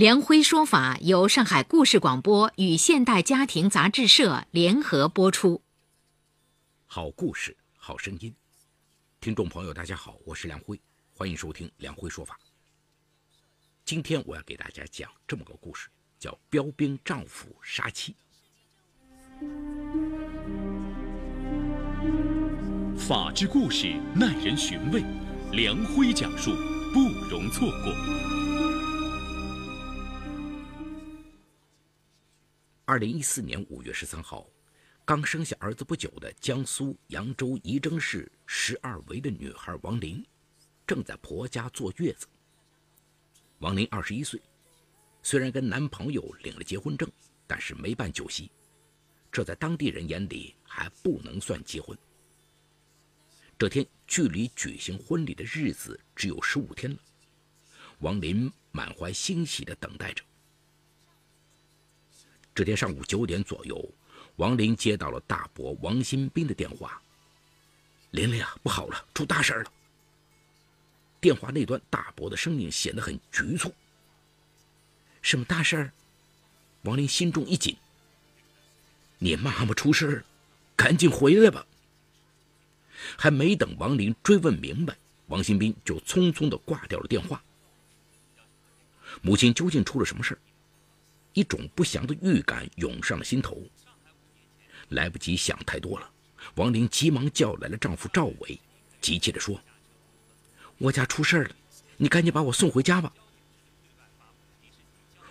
梁辉说法由上海故事广播与现代家庭杂志社联合播出。好故事，好声音，听众朋友，大家好，我是梁辉，欢迎收听梁辉说法。今天我要给大家讲这么个故事，叫“标兵丈夫杀妻”。法治故事耐人寻味，梁辉讲述不容错过。二零一四年五月十三号，刚生下儿子不久的江苏扬州仪征市十二围的女孩王林，正在婆家坐月子。王林二十一岁，虽然跟男朋友领了结婚证，但是没办酒席，这在当地人眼里还不能算结婚。这天距离举行婚礼的日子只有十五天了，王林满怀欣喜地等待着。这天上午九点左右，王林接到了大伯王新兵的电话：“琳琳啊，不好了，出大事了！”电话那端，大伯的声音显得很局促。“什么大事儿？”王林心中一紧。“你妈妈出事了，赶紧回来吧！”还没等王林追问明白，王新兵就匆匆的挂掉了电话。母亲究竟出了什么事儿？一种不祥的预感涌上了心头。来不及想太多了，王玲急忙叫来了丈夫赵伟，急切地说：“我家出事了，你赶紧把我送回家吧。”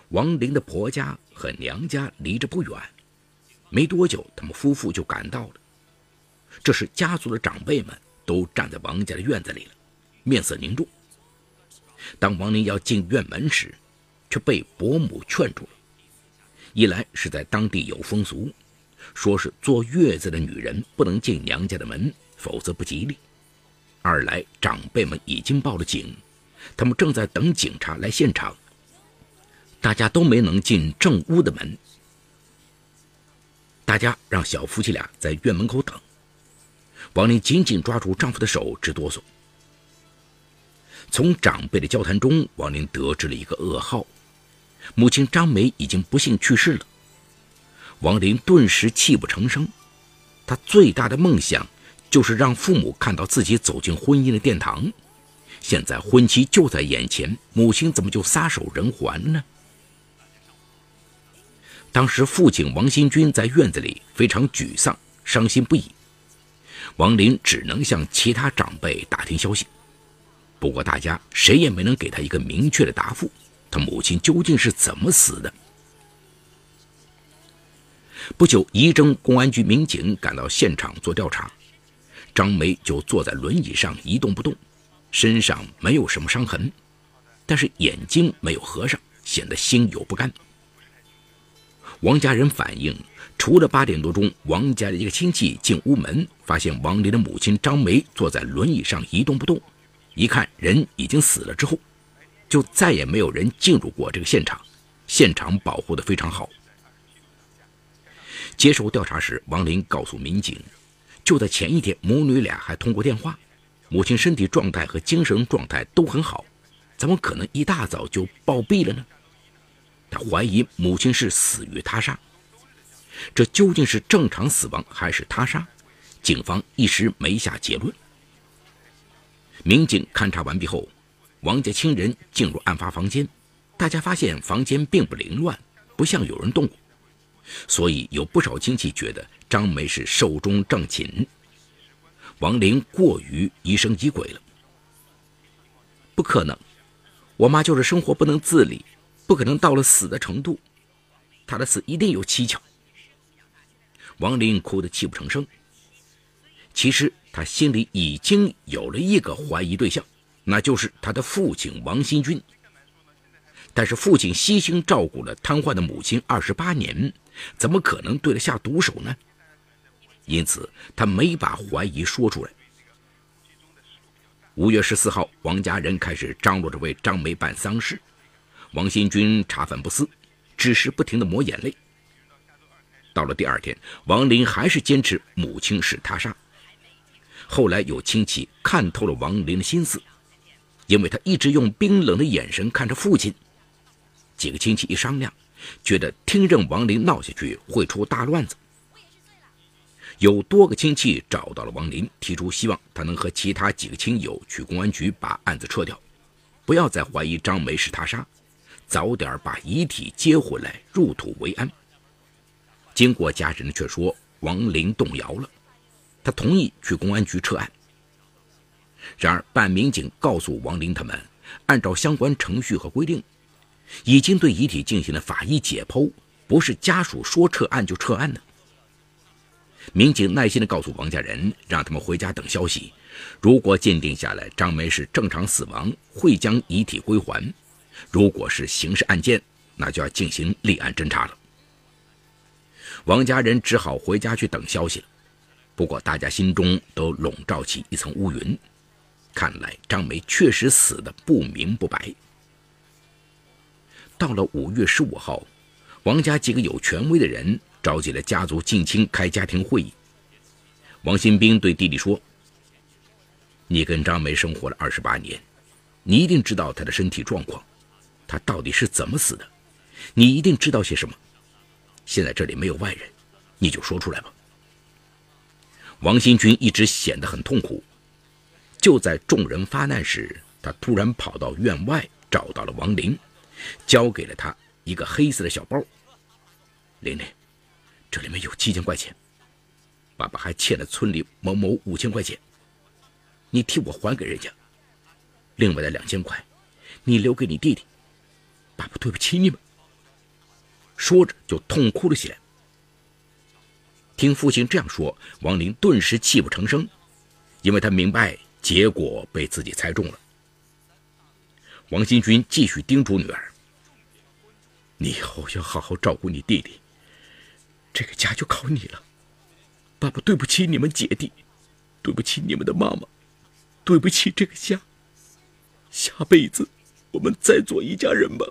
王玲的婆家和娘家离着不远，没多久，他们夫妇就赶到了。这时，家族的长辈们都站在王家的院子里了，面色凝重。当王玲要进院门时，却被伯母劝住了。一来是在当地有风俗，说是坐月子的女人不能进娘家的门，否则不吉利；二来长辈们已经报了警，他们正在等警察来现场，大家都没能进正屋的门。大家让小夫妻俩在院门口等。王林紧紧抓住丈夫的手，直哆嗦。从长辈的交谈中，王林得知了一个噩耗。母亲张梅已经不幸去世了，王林顿时泣不成声。他最大的梦想就是让父母看到自己走进婚姻的殿堂。现在婚期就在眼前，母亲怎么就撒手人寰呢？当时父亲王新军在院子里非常沮丧、伤心不已。王林只能向其他长辈打听消息，不过大家谁也没能给他一个明确的答复。他母亲究竟是怎么死的？不久，仪征公安局民警赶到现场做调查，张梅就坐在轮椅上一动不动，身上没有什么伤痕，但是眼睛没有合上，显得心有不甘。王家人反映，除了八点多钟，王家的一个亲戚进屋门，发现王林的母亲张梅坐在轮椅上一动不动，一看人已经死了之后。就再也没有人进入过这个现场，现场保护的非常好。接受调查时，王林告诉民警，就在前一天，母女俩还通过电话，母亲身体状态和精神状态都很好，怎么可能一大早就暴毙了呢？他怀疑母亲是死于他杀，这究竟是正常死亡还是他杀？警方一时没下结论。民警勘查完毕后。王家亲人进入案发房间，大家发现房间并不凌乱，不像有人动过，所以有不少亲戚觉得张梅是寿终正寝，王林过于疑神疑鬼了。不可能，我妈就是生活不能自理，不可能到了死的程度，她的死一定有蹊跷。王林哭得泣不成声。其实他心里已经有了一个怀疑对象。那就是他的父亲王新军。但是父亲悉心照顾了瘫痪的母亲二十八年，怎么可能对他下毒手呢？因此他没把怀疑说出来。五月十四号，王家人开始张罗着为张梅办丧事。王新军茶饭不思，只是不停地抹眼泪。到了第二天，王林还是坚持母亲是他杀。后来有亲戚看透了王林的心思，因为他一直用冰冷的眼神看着父亲。几个亲戚一商量，觉得听任王林闹下去会出大乱子。有多个亲戚找到了王林，提出希望他能和其他几个亲友去公安局把案子撤掉，不要再怀疑张梅是他杀，早点把遗体接回来入土为安。经过家人的劝说，王林动摇了，他同意去公安局撤案。然而，办案民警告诉王林他们，按照相关程序和规定，已经对遗体进行了法医解剖，不是家属说撤案就撤案的。民警耐心地告诉王家人，让他们回家等消息。如果鉴定下来张梅是正常死亡，会将遗体归还；如果是刑事案件，那就要进行立案侦查了。王家人只好回家去等消息了。不过，大家心中都笼罩起一层乌云，看来张梅确实死得不明不白。到了五月十五号，王家几个有权威的人。召集了家族近亲开家庭会议。王新兵对弟弟说：“你跟张梅生活了二十八年，你一定知道她的身体状况，她到底是怎么死的？你一定知道些什么。现在这里没有外人，你就说出来吧。”王新军一直显得很痛苦。就在众人发难时，他突然跑到院外，找到了王林，交给了他一个黑色的小包。玲玲。这里面有七千块钱，爸爸还欠了村里某某五千块钱，你替我还给人家。另外的两千块，你留给你弟弟。爸爸对不起你们。说着就痛哭了起来。听父亲这样说，王林顿时泣不成声，因为他明白结果被自己猜中了。王新军继续叮嘱女儿：“你以后要好好照顾你弟弟。”这个家就靠你了，爸爸对不起你们姐弟，对不起你们的妈妈，对不起这个家。下辈子我们再做一家人吧。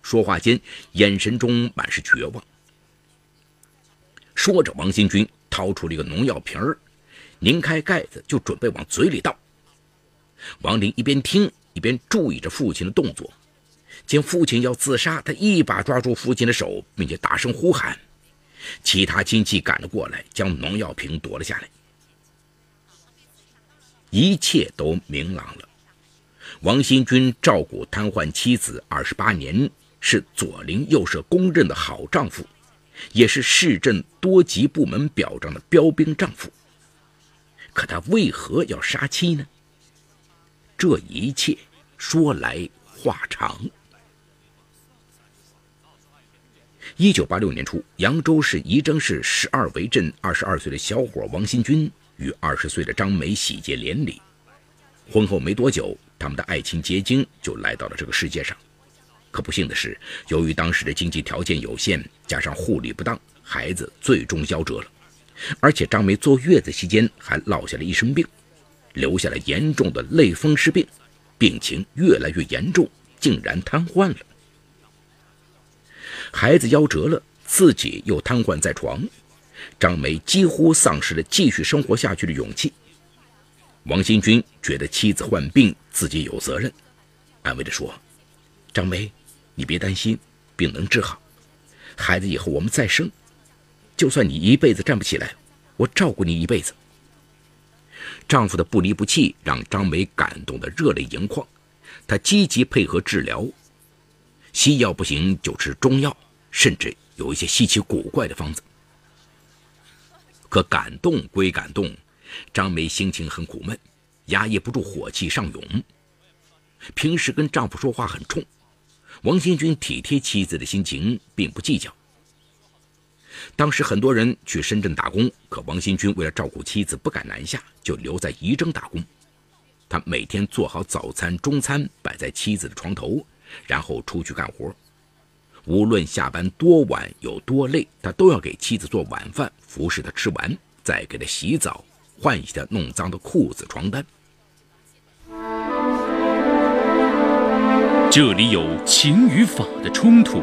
说话间，眼神中满是绝望。说着，王新军掏出了一个农药瓶儿，拧开盖子就准备往嘴里倒。王林一边听一边注意着父亲的动作。见父亲要自杀，他一把抓住父亲的手，并且大声呼喊。其他亲戚赶了过来，将农药瓶夺了下来。一切都明朗了。王新军照顾瘫痪妻子二十八年，是左邻右舍公认的好丈夫，也是市镇多级部门表彰的标兵丈夫。可他为何要杀妻呢？这一切说来话长。一九八六年初，扬州市仪征市十二围镇二十二岁的小伙王新军与二十岁的张梅喜结连理。婚后没多久，他们的爱情结晶就来到了这个世界上。可不幸的是，由于当时的经济条件有限，加上护理不当，孩子最终夭折了。而且张梅坐月子期间还落下了一身病，留下了严重的类风湿病，病情越来越严重，竟然瘫痪了。孩子夭折了，自己又瘫痪在床，张梅几乎丧失了继续生活下去的勇气。王新军觉得妻子患病，自己有责任，安慰地说：“张梅，你别担心，病能治好，孩子以后我们再生。就算你一辈子站不起来，我照顾你一辈子。”丈夫的不离不弃让张梅感动得热泪盈眶，她积极配合治疗。西药不行就吃中药，甚至有一些稀奇古怪的方子。可感动归感动，张梅心情很苦闷，压抑不住火气上涌。平时跟丈夫说话很冲，王新军体贴妻子的心情，并不计较。当时很多人去深圳打工，可王新军为了照顾妻子，不敢南下，就留在仪征打工。他每天做好早餐、中餐，摆在妻子的床头。然后出去干活，无论下班多晚有多累，他都要给妻子做晚饭，服侍她吃完，再给她洗澡，换洗她弄脏的裤子、床单。这里有情与法的冲突，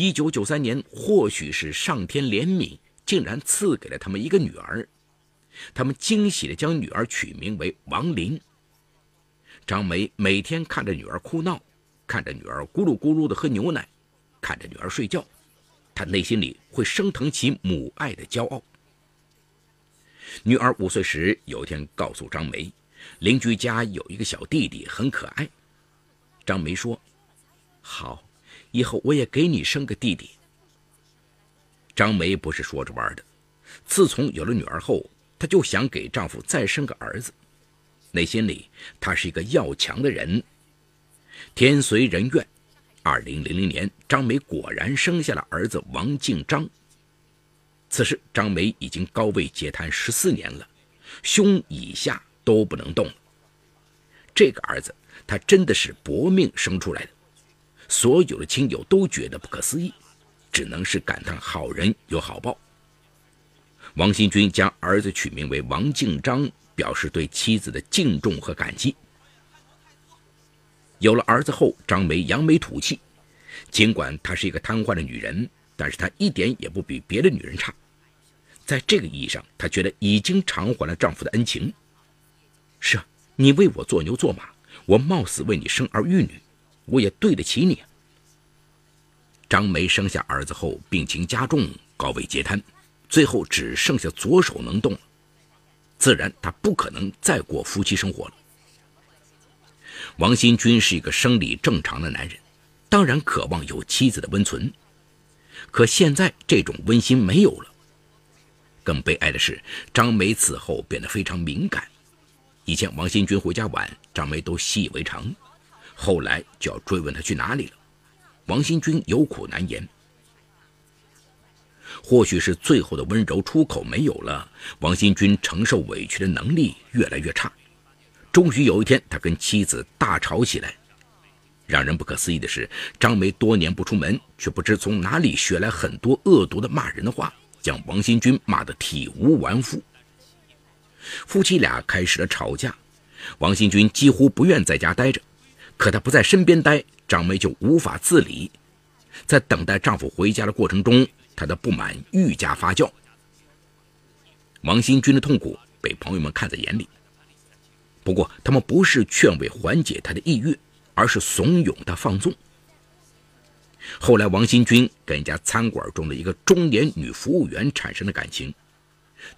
一九九三年，或许是上天怜悯，竟然赐给了他们一个女儿。他们惊喜的将女儿取名为王林。张梅每天看着女儿哭闹，看着女儿咕噜咕噜的喝牛奶，看着女儿睡觉，她内心里会升腾起母爱的骄傲。女儿五岁时，有一天告诉张梅，邻居家有一个小弟弟很可爱。张梅说：“好，以后我也给你生个弟弟。”张梅不是说着玩的，自从有了女儿后，她就想给丈夫再生个儿子，内心里她是一个要强的人。天随人愿，二零零零年，张梅果然生下了儿子王敬章。此时，张梅已经高位截瘫十四年了，胸以下都不能动了。这个儿子，他真的是搏命生出来的，所有的亲友都觉得不可思议，只能是感叹好人有好报。王新军将儿子取名为王敬章，表示对妻子的敬重和感激。有了儿子后，张梅扬眉吐气，尽管她是一个瘫痪的女人。但是她一点也不比别的女人差，在这个意义上，她觉得已经偿还了丈夫的恩情。是啊，你为我做牛做马，我冒死为你生儿育女，我也对得起你。张梅生下儿子后，病情加重，高位截瘫，最后只剩下左手能动了，自然她不可能再过夫妻生活了。王新军是一个生理正常的男人，当然渴望有妻子的温存。可现在这种温馨没有了。更悲哀的是，张梅此后变得非常敏感。以前王新军回家晚，张梅都习以为常；后来就要追问他去哪里了，王新军有苦难言。或许是最后的温柔出口没有了，王新军承受委屈的能力越来越差。终于有一天，他跟妻子大吵起来。让人不可思议的是，张梅多年不出门，却不知从哪里学来很多恶毒的骂人的话，将王新军骂得体无完肤。夫妻俩开始了吵架，王新军几乎不愿在家待着，可她不在身边待，张梅就无法自理。在等待丈夫回家的过程中，她的不满愈加发酵。王新军的痛苦被朋友们看在眼里，不过他们不是劝慰缓解他的抑郁。而是怂恿他放纵。后来，王新军跟一家餐馆中的一个中年女服务员产生了感情。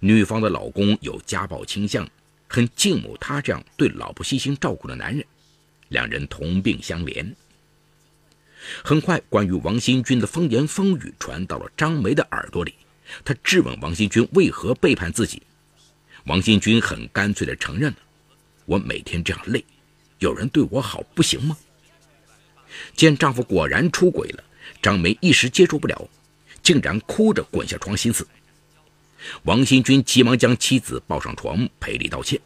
女方的老公有家暴倾向，很敬慕他这样对老婆细心照顾的男人，两人同病相怜。很快，关于王新军的风言风语传到了张梅的耳朵里，她质问王新军为何背叛自己。王新军很干脆地承认了：“我每天这样累。”有人对我好不行吗？见丈夫果然出轨了，张梅一时接受不了，竟然哭着滚下床心死。王新军急忙将妻子抱上床赔礼道歉。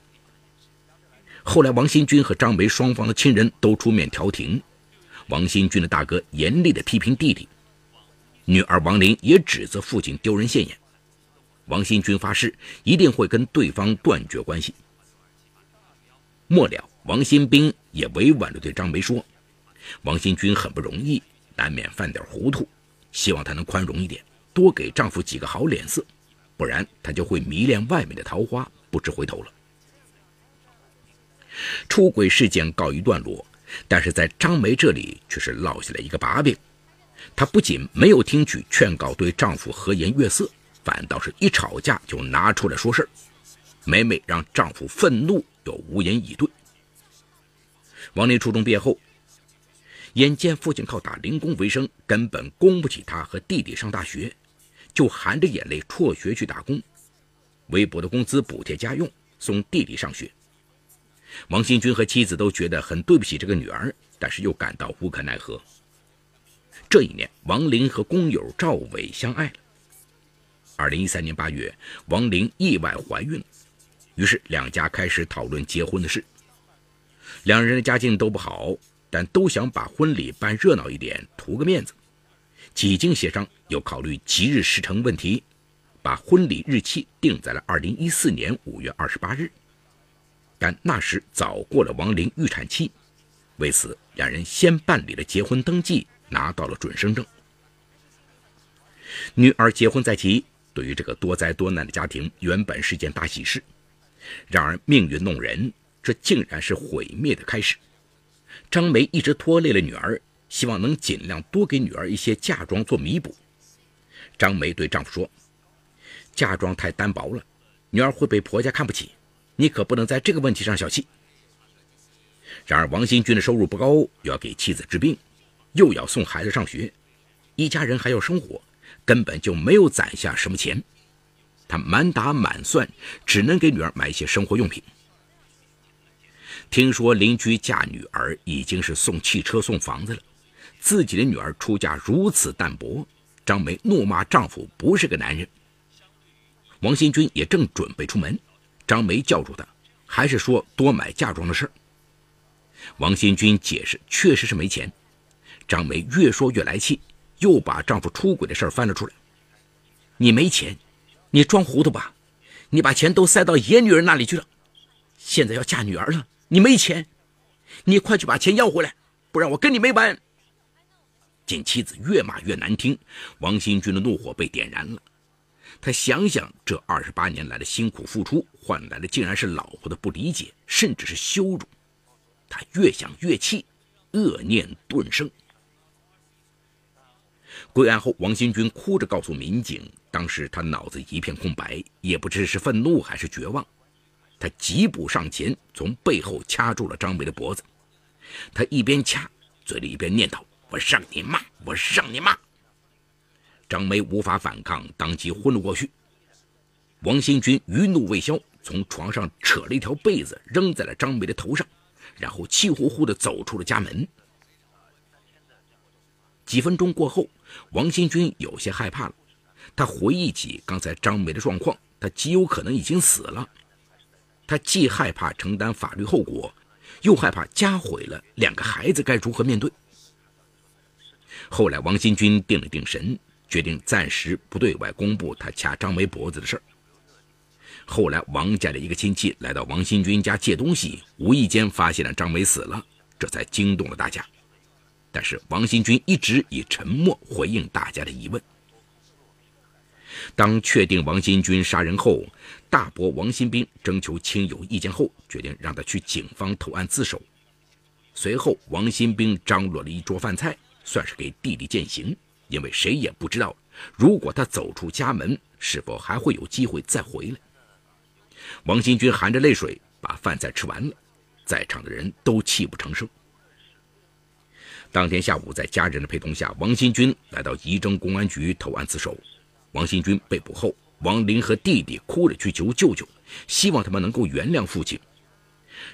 后来，王新军和张梅双方的亲人都出面调停，王新军的大哥严厉地批评弟弟，女儿王林也指责父亲丢人现眼。王新军发誓一定会跟对方断绝关系。末了。王新兵也委婉地对张梅说：“王新军很不容易，难免犯点糊涂，希望他能宽容一点，多给丈夫几个好脸色，不然他就会迷恋外面的桃花，不知回头了。”出轨事件告一段落，但是在张梅这里却是落下了一个把柄。她不仅没有听取劝告，对丈夫和颜悦色，反倒是一吵架就拿出来说事儿，每每让丈夫愤怒。又无言以对。王林初中毕业后，眼见父亲靠打零工为生，根本供不起他和弟弟上大学，就含着眼泪辍学去打工，微薄的工资补贴家用，送弟弟上学。王新军和妻子都觉得很对不起这个女儿，但是又感到无可奈何。这一年，王林和工友赵伟相爱了。二零一三年八月，王林意外怀孕，于是两家开始讨论结婚的事。两人的家境都不好，但都想把婚礼办热闹一点，图个面子。几经协商，又考虑吉日时辰问题，把婚礼日期定在了二零一四年五月二十八日。但那时早过了王玲预产期，为此两人先办理了结婚登记，拿到了准生证。女儿结婚在即，对于这个多灾多难的家庭，原本是件大喜事。然而命运弄人，这竟然是毁灭的开始。张梅一直拖累了女儿，希望能尽量多给女儿一些嫁妆做弥补。张梅对丈夫说：“嫁妆太单薄了，女儿会被婆家看不起。”你可不能在这个问题上小气。然而，王新军的收入不高，又要给妻子治病，又要送孩子上学，一家人还要生活，根本就没有攒下什么钱。他满打满算，只能给女儿买一些生活用品。听说邻居嫁女儿已经是送汽车、送房子了，自己的女儿出嫁如此淡薄，张梅怒骂丈夫不是个男人。王新军也正准备出门。张梅叫住他，还是说多买嫁妆的事儿。王新军解释，确实是没钱。张梅越说越来气，又把丈夫出轨的事儿翻了出来。你没钱，你装糊涂吧？你把钱都塞到野女人那里去了。现在要嫁女儿了，你没钱，你快去把钱要回来，不然我跟你没完。见妻子越骂越难听，王新军的怒火被点燃了。他想想，这二十八年来的辛苦付出，换来的竟然是老婆的不理解，甚至是羞辱。他越想越气，恶念顿生。归案后，王新军哭着告诉民警，当时他脑子一片空白，也不知是愤怒还是绝望。他疾步上前，从背后掐住了张梅的脖子。他一边掐，嘴里一边念叨：“我让你骂，我让你骂。”张梅无法反抗，当即昏了过去。王新军余怒未消，从床上扯了一条被子扔在了张梅的头上，然后气呼呼地走出了家门。几分钟过后，王新军有些害怕了。他回忆起刚才张梅的状况，他极有可能已经死了。他既害怕承担法律后果，又害怕家毁了，两个孩子该如何面对？后来，王新军定了定神。决定暂时不对外公布他掐张梅脖子的事儿。后来，王家的一个亲戚来到王新军家借东西，无意间发现了张梅死了，这才惊动了大家。但是，王新军一直以沉默回应大家的疑问。当确定王新军杀人后，大伯王新兵征求亲友意见后，决定让他去警方投案自首。随后，王新兵张罗了一桌饭菜，算是给弟弟践行。因为谁也不知道，如果他走出家门，是否还会有机会再回来。王新军含着泪水把饭菜吃完了，在场的人都泣不成声。当天下午，在家人的陪同下，王新军来到仪征公安局投案自首。王新军被捕后，王林和弟弟哭着去求舅舅，希望他们能够原谅父亲。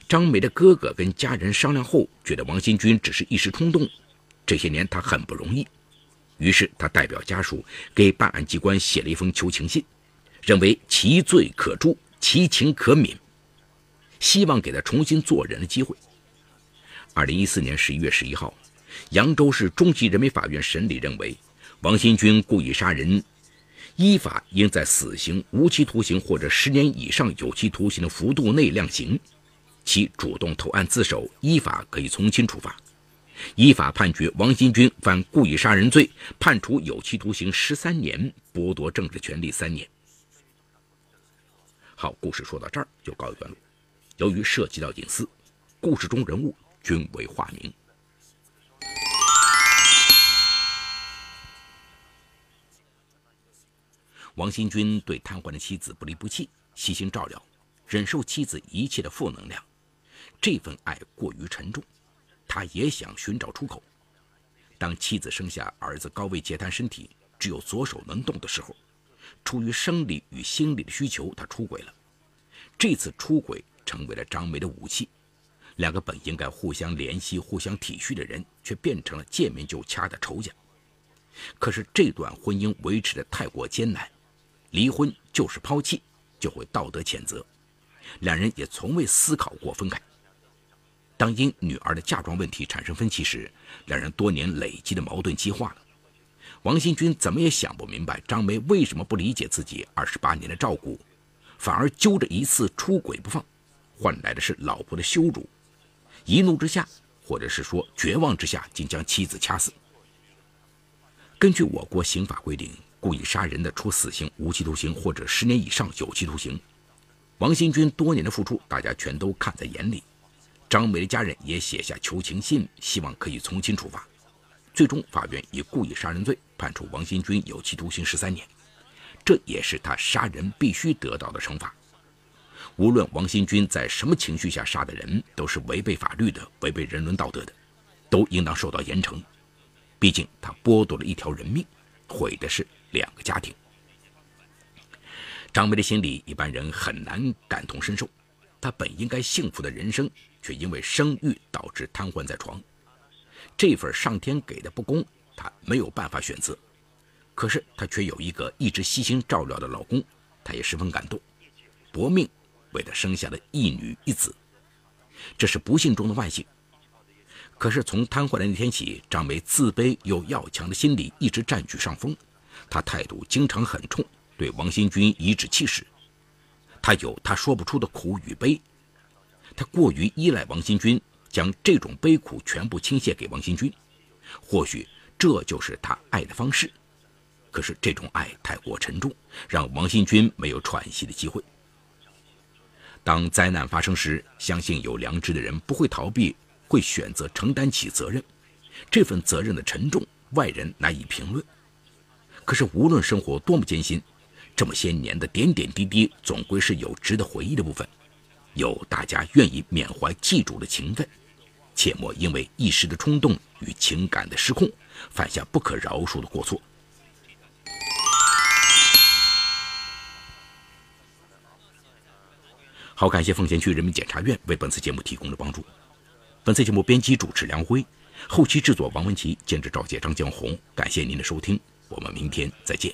张梅的哥哥跟家人商量后，觉得王新军只是一时冲动，这些年他很不容易。于是他代表家属给办案机关写了一封求情信，认为其罪可诛，其情可悯，希望给他重新做人的机会。二零一四年十一月十一号，扬州市中级人民法院审理认为，王新军故意杀人，依法应在死刑、无期徒刑或者十年以上有期徒刑的幅度内量刑，其主动投案自首，依法可以从轻处罚。依法判决王新军犯故意杀人罪，判处有期徒刑十三年，剥夺政治权利三年。好，故事说到这儿就告一段落。由于涉及到隐私，故事中人物均为化名。王新军对瘫痪的妻子不离不弃，悉心照料，忍受妻子一切的负能量，这份爱过于沉重，他也想寻找出口。当妻子生下儿子高位截瘫、身体只有左手能动的时候，出于生理与心理的需求，他出轨了。这次出轨成为了张梅的武器，两个本应该互相怜惜、互相体恤的人，却变成了见面就掐的仇家。可是这段婚姻维持的太过艰难，离婚就是抛弃，就会道德谴责。两人也从未思考过分开。当因女儿的嫁妆问题产生分歧时，两人多年累积的矛盾激化了。王新军怎么也想不明白张梅为什么不理解自己二十八年的照顾，反而揪着一次出轨不放，换来的是老婆的羞辱。一怒之下，或者是说绝望之下，竟将妻子掐死。根据我国刑法规定，故意杀人的，处死刑、无期徒刑或者十年以上有期徒刑。王新军多年的付出，大家全都看在眼里。张梅的家人也写下求情信，希望可以从轻处罚。最终，法院以故意杀人罪判处王新军有期徒刑十三年，这也是他杀人必须得到的惩罚。无论王新军在什么情绪下杀的人，都是违背法律的、违背人伦道德的，都应当受到严惩。毕竟，他剥夺了一条人命，毁的是两个家庭。张梅的心里，一般人很难感同身受。她本应该幸福的人生，却因为生育导致瘫痪在床。这份上天给的不公，她没有办法选择。可是她却有一个一直悉心照料的老公，她也十分感动，搏命为他生下了一女一子。这是不幸中的万幸。可是从瘫痪的那天起，张梅自卑又要强的心理一直占据上风，她态度经常很冲。对王新军颐指气使，他有他说不出的苦与悲，他过于依赖王新军，将这种悲苦全部倾泻给王新军。或许这就是他爱的方式，可是这种爱太过沉重，让王新军没有喘息的机会。当灾难发生时，相信有良知的人不会逃避，会选择承担起责任。这份责任的沉重，外人难以评论。可是无论生活多么艰辛，这么些年的点点滴滴，总归是有值得回忆的部分，有大家愿意缅怀记住的情分，切莫因为一时的冲动与情感的失控，犯下不可饶恕的过错。好，感谢奉贤区人民检察院为本次节目提供的帮助。本次节目编辑主持梁辉，后期制作王文琪，监制赵杰、张江红。感谢您的收听，我们明天再见。